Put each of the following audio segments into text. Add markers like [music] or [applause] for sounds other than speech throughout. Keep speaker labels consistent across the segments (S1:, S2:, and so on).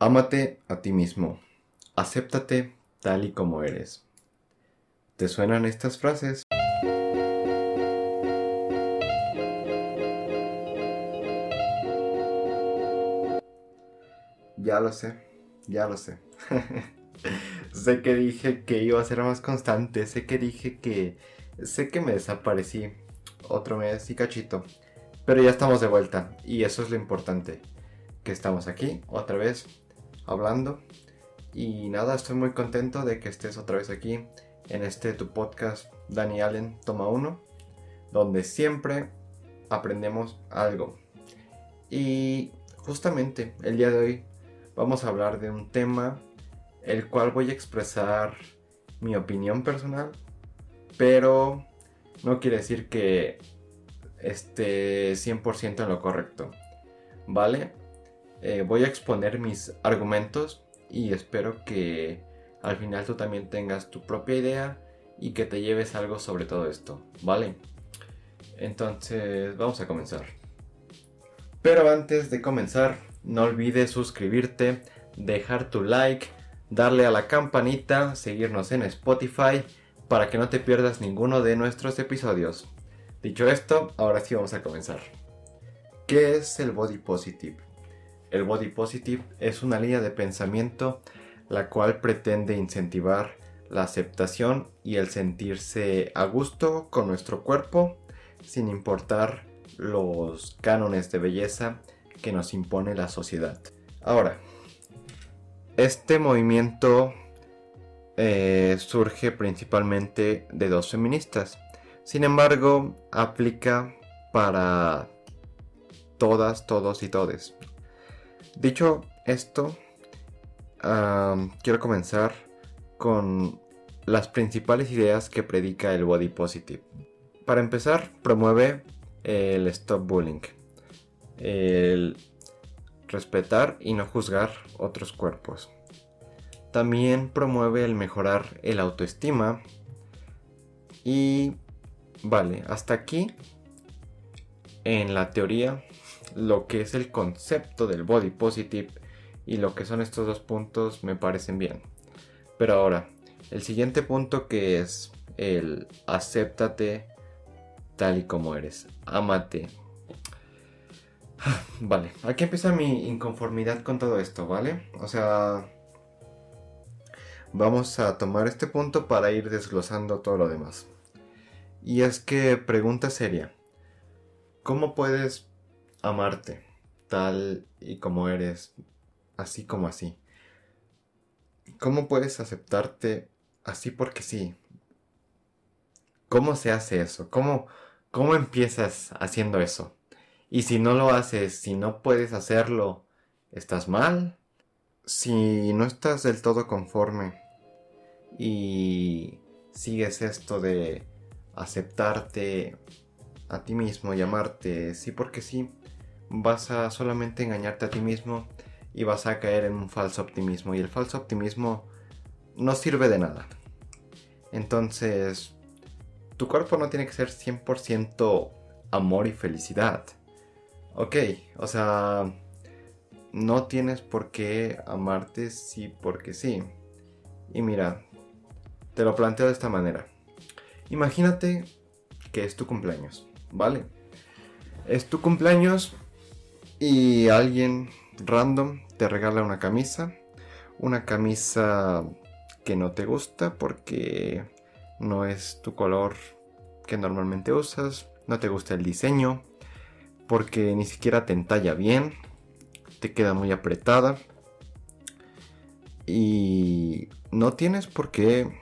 S1: Ámate a ti mismo. Acéptate tal y como eres. ¿Te suenan estas frases? Ya lo sé, ya lo sé. [laughs] sé que dije que iba a ser más constante, sé que dije que... Sé que me desaparecí otro mes y cachito. Pero ya estamos de vuelta y eso es lo importante. Que estamos aquí otra vez hablando. Y nada, estoy muy contento de que estés otra vez aquí en este tu podcast Danny Allen Toma 1, donde siempre aprendemos algo. Y justamente el día de hoy vamos a hablar de un tema el cual voy a expresar mi opinión personal, pero no quiere decir que esté 100% en lo correcto, ¿vale? Eh, voy a exponer mis argumentos y espero que al final tú también tengas tu propia idea y que te lleves algo sobre todo esto, ¿vale? Entonces vamos a comenzar. Pero antes de comenzar, no olvides suscribirte, dejar tu like, darle a la campanita, seguirnos en Spotify para que no te pierdas ninguno de nuestros episodios. Dicho esto, ahora sí vamos a comenzar. ¿Qué es el body positive? El body positive es una línea de pensamiento la cual pretende incentivar la aceptación y el sentirse a gusto con nuestro cuerpo sin importar los cánones de belleza que nos impone la sociedad. Ahora, este movimiento eh, surge principalmente de dos feministas. Sin embargo, aplica para todas, todos y todes. Dicho esto, quiero comenzar con las principales ideas que predica el body positive. Para empezar, promueve el stop bullying, el respetar y no juzgar otros cuerpos. También promueve el mejorar el autoestima y vale, hasta aquí en la teoría lo que es el concepto del body positive y lo que son estos dos puntos me parecen bien. Pero ahora, el siguiente punto que es el acéptate tal y como eres, amate. [sighs] Vale, aquí empieza mi inconformidad con todo esto, ¿vale? O sea, vamos a tomar este punto para ir desglosando todo lo demás. Y es que pregunta seria, ¿cómo puedes amarte tal y como eres, así como así. ¿Cómo puedes aceptarte así porque sí? ¿Cómo se hace eso? ¿Cómo, ¿Cómo empiezas haciendo eso? Y si no lo haces, si no puedes hacerlo, ¿estás mal? Si no estás del todo conforme y sigues esto de aceptarte a ti mismo y amarte, sí porque sí, vas a solamente engañarte a ti mismo y vas a caer en un falso optimismo. Y el falso optimismo no sirve de nada. Entonces, tu cuerpo no tiene que ser 100% amor y felicidad. Ok, o sea, no tienes por qué amarte sí porque sí. Y mira, te lo planteo de esta manera. Imagínate que es tu cumpleaños, ¿vale? Es tu cumpleaños y alguien random te regala una camisa. Una camisa que no te gusta porque no es tu color que normalmente usas. No te gusta el diseño. Porque ni siquiera te entalla bien. Te queda muy apretada. Y no tienes por qué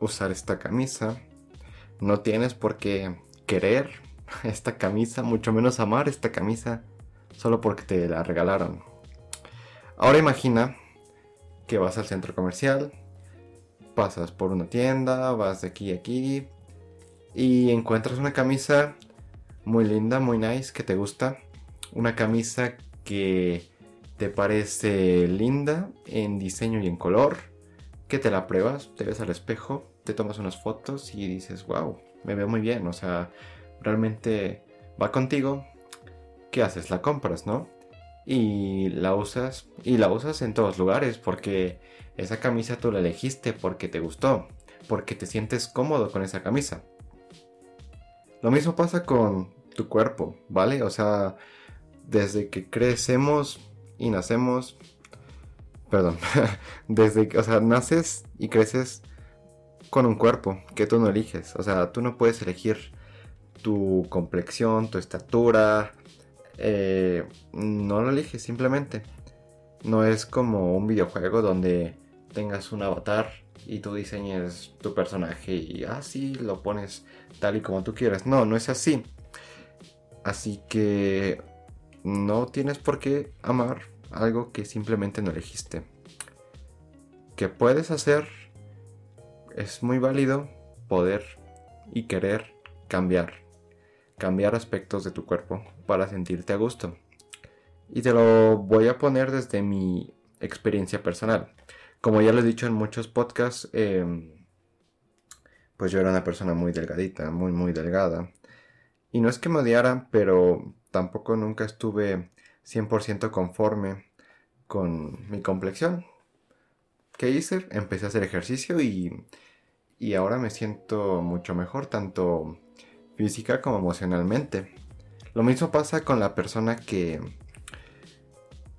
S1: usar esta camisa. No tienes por qué querer [laughs] esta camisa. Mucho menos amar esta camisa solo porque te la regalaron. Ahora imagina que vas al centro comercial, pasas por una tienda, vas de aquí a aquí y encuentras una camisa muy linda, muy nice, que te gusta. Una camisa que te parece linda en diseño y en color, que te la pruebas, te ves al espejo, te tomas unas fotos y dices, wow, me veo muy bien, o sea, realmente va contigo, ¿qué haces? La compras, ¿no? y la usas y la usas en todos lugares porque esa camisa tú la elegiste porque te gustó, porque te sientes cómodo con esa camisa. Lo mismo pasa con tu cuerpo, ¿vale? O sea, desde que crecemos y nacemos, perdón, [laughs] desde que, o sea, naces y creces con un cuerpo que tú no eliges, o sea, tú no puedes elegir tu complexión, tu estatura, eh, no lo eliges simplemente. No es como un videojuego donde tengas un avatar y tú diseñes tu personaje y así lo pones tal y como tú quieras. No, no es así. Así que no tienes por qué amar algo que simplemente no elegiste. Que puedes hacer es muy válido poder y querer cambiar. Cambiar aspectos de tu cuerpo para sentirte a gusto. Y te lo voy a poner desde mi experiencia personal. Como ya lo he dicho en muchos podcasts, em, pues yo era una persona muy delgadita, muy, muy delgada. Y no es que me odiara, pero tampoco nunca estuve 100% conforme con mi complexión. ¿Qué hice? Empecé a hacer ejercicio y, y ahora me siento mucho mejor, tanto física como emocionalmente. Lo mismo pasa con la persona que,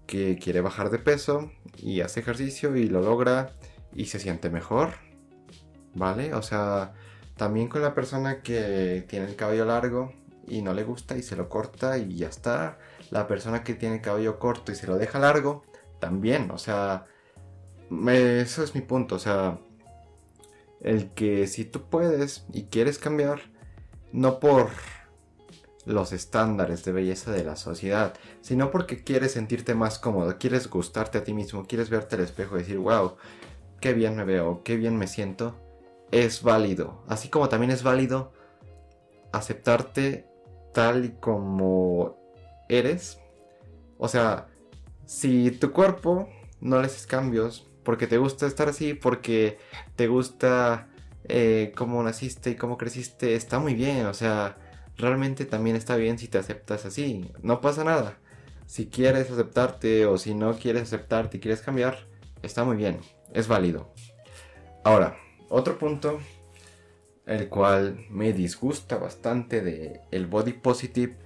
S1: que quiere bajar de peso y hace ejercicio y lo logra y se siente mejor. ¿Vale? O sea, también con la persona que tiene el cabello largo y no le gusta y se lo corta y ya está. La persona que tiene el cabello corto y se lo deja largo, también. O sea, eso es mi punto. O sea, el que si tú puedes y quieres cambiar, no por los estándares de belleza de la sociedad, sino porque quieres sentirte más cómodo, quieres gustarte a ti mismo, quieres verte al espejo y decir, wow, qué bien me veo, qué bien me siento, es válido. Así como también es válido aceptarte tal y como eres. O sea, si tu cuerpo no le haces cambios porque te gusta estar así, porque te gusta eh, cómo naciste y cómo creciste, está muy bien. O sea, realmente también está bien si te aceptas así. No pasa nada. Si quieres aceptarte o si no quieres aceptarte y quieres cambiar, está muy bien. Es válido. Ahora, otro punto el cual me disgusta bastante de el body positive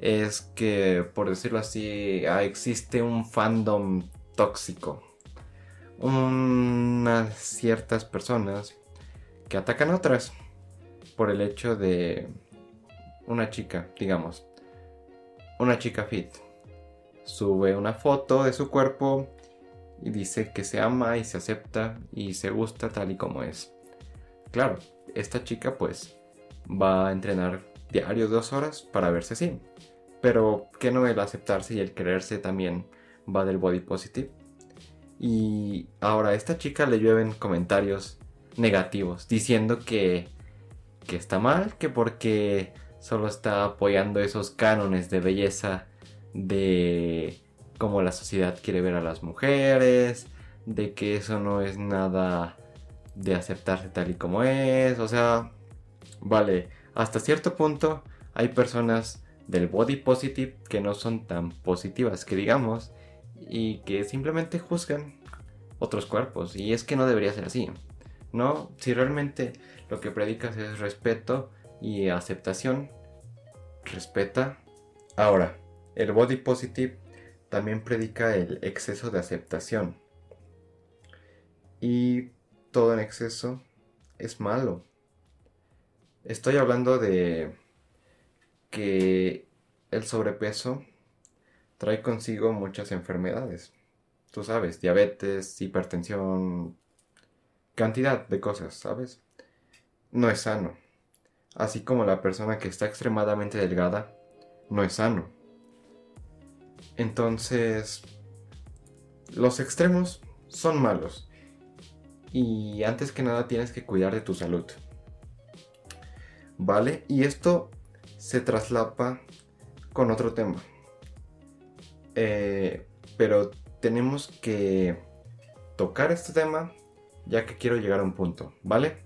S1: es que por decirlo así ah, existe un fandom tóxico unas ciertas personas que atacan a otras por el hecho de una chica, digamos, una chica fit, sube una foto de su cuerpo y dice que se ama y se acepta y se gusta tal y como es. Claro, esta chica pues va a entrenar diario dos horas para verse así. Pero que no el aceptarse y el quererse también va del body positive. Y ahora a esta chica le llueven comentarios negativos diciendo que, que está mal, que porque solo está apoyando esos cánones de belleza de cómo la sociedad quiere ver a las mujeres, de que eso no es nada de aceptarse tal y como es, o sea, vale, hasta cierto punto hay personas del body positive que no son tan positivas que digamos y que simplemente juzgan otros cuerpos y es que no debería ser así. No, si realmente lo que predicas es respeto y aceptación, respeta. Ahora, el body positive también predica el exceso de aceptación. Y todo en exceso es malo. Estoy hablando de que el sobrepeso trae consigo muchas enfermedades. Tú sabes, diabetes, hipertensión, cantidad de cosas, ¿sabes? No es sano. Así como la persona que está extremadamente delgada no es sano. Entonces, los extremos son malos. Y antes que nada tienes que cuidar de tu salud. ¿Vale? Y esto se traslapa con otro tema. Eh, pero tenemos que tocar este tema ya que quiero llegar a un punto, ¿vale?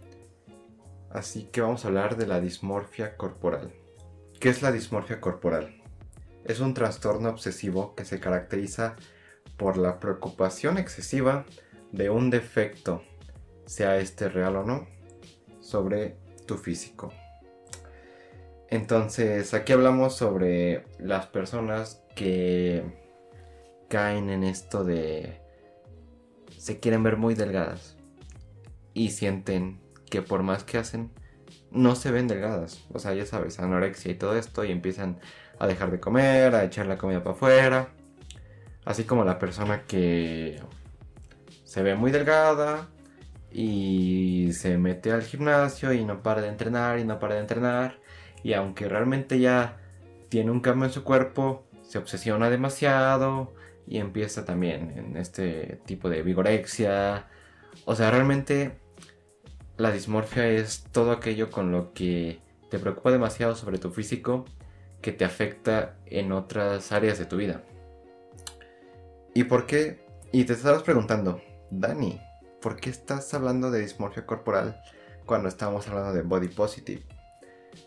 S1: Así que vamos a hablar de la dismorfia corporal. ¿Qué es la dismorfia corporal? es un trastorno obsesivo que se caracteriza por la preocupación excesiva de un defecto, sea este real o no, sobre tu físico. Entonces, aquí hablamos sobre las personas que caen en esto de se quieren ver muy delgadas y sienten que por más que hacen no se ven delgadas. O sea, ya sabes, anorexia y todo esto y empiezan a dejar de comer, a echar la comida para afuera. Así como la persona que se ve muy delgada y se mete al gimnasio y no para de entrenar y no para de entrenar. Y aunque realmente ya tiene un cambio en su cuerpo, se obsesiona demasiado y empieza también en este tipo de vigorexia. O sea, realmente la dismorfia es todo aquello con lo que te preocupa demasiado sobre tu físico que te afecta en otras áreas de tu vida. ¿Y por qué? Y te estabas preguntando, Dani, ¿por qué estás hablando de dismorfia corporal cuando estamos hablando de body positive?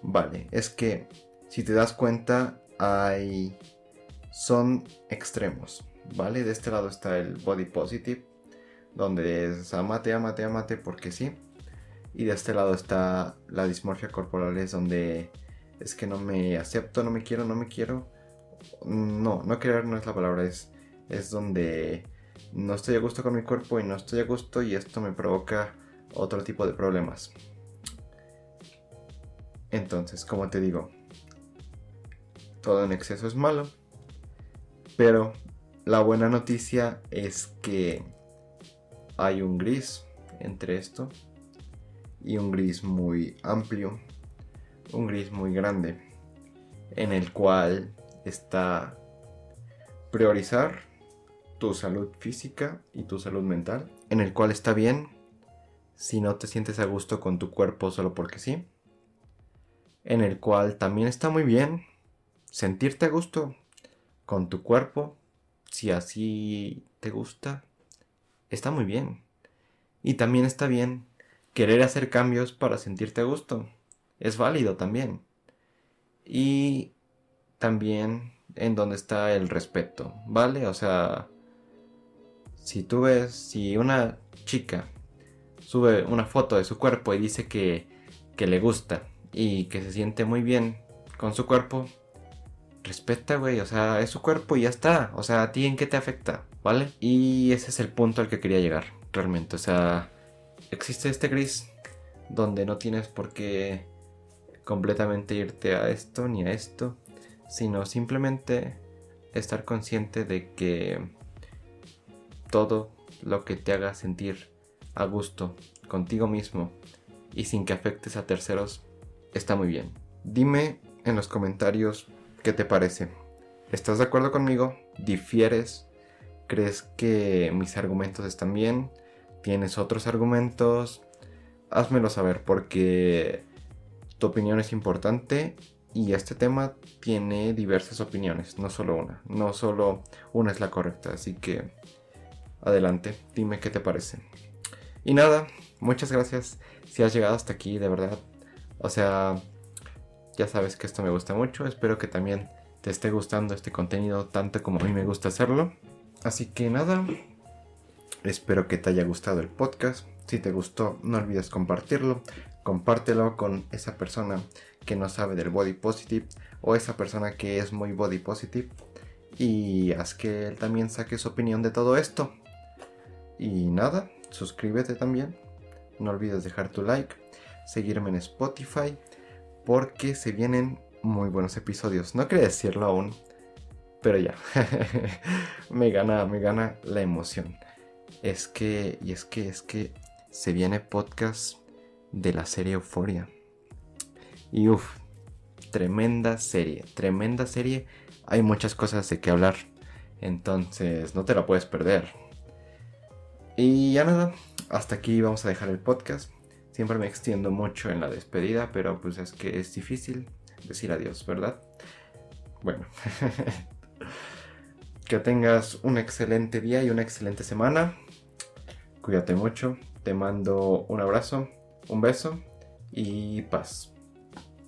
S1: Vale, es que si te das cuenta hay son extremos, ¿vale? De este lado está el body positive, donde es amate, amate, amate porque sí. Y de este lado está la dismorfia corporal, es donde es que no me acepto, no me quiero, no me quiero. No, no querer no es la palabra, es, es donde no estoy a gusto con mi cuerpo y no estoy a gusto y esto me provoca otro tipo de problemas. Entonces, como te digo, todo en exceso es malo, pero la buena noticia es que hay un gris entre esto y un gris muy amplio un gris muy grande en el cual está priorizar tu salud física y tu salud mental, en el cual está bien si no te sientes a gusto con tu cuerpo solo porque sí, en el cual también está muy bien sentirte a gusto con tu cuerpo, si así te gusta, está muy bien. Y también está bien querer hacer cambios para sentirte a gusto es válido también. Y también en donde está el respeto, ¿vale? O sea, si tú ves, si una chica sube una foto de su cuerpo y dice que, que le gusta y que se siente muy bien con su cuerpo, respeta, güey, o sea, es su cuerpo y ya está, o sea, a ti en qué te afecta, ¿vale? Y ese es el punto al que quería llegar, realmente, o sea, existe este gris donde no tienes por qué completamente irte a esto ni a esto, sino simplemente estar consciente de que todo lo que te haga sentir a gusto contigo mismo y sin que afectes a terceros está muy bien. Dime en los comentarios qué te parece. ¿Estás de acuerdo conmigo? ¿Difieres? ¿Crees que mis argumentos están bien? ¿Tienes otros argumentos? Házmelo saber porque tu opinión es importante y este tema tiene diversas opiniones, no solo una. No solo una es la correcta, así que adelante, dime qué te parece. Y nada, muchas gracias si has llegado hasta aquí, de verdad. O sea, ya sabes que esto me gusta mucho, espero que también te esté gustando este contenido tanto como a mí me gusta hacerlo. Así que nada, espero que te haya gustado el podcast. Si te gustó, no olvides compartirlo compártelo con esa persona que no sabe del body positive o esa persona que es muy body positive y haz que él también saque su opinión de todo esto. Y nada, suscríbete también. No olvides dejar tu like, seguirme en Spotify porque se vienen muy buenos episodios. No quería decirlo aún, pero ya. [laughs] me gana, me gana la emoción. Es que, y es que, es que se viene podcast de la serie Euforia. Y uff, tremenda serie, tremenda serie. Hay muchas cosas de que hablar. Entonces no te la puedes perder. Y ya nada, hasta aquí vamos a dejar el podcast. Siempre me extiendo mucho en la despedida, pero pues es que es difícil decir adiós, ¿verdad? Bueno, [laughs] que tengas un excelente día y una excelente semana. Cuídate mucho, te mando un abrazo un beso y paz.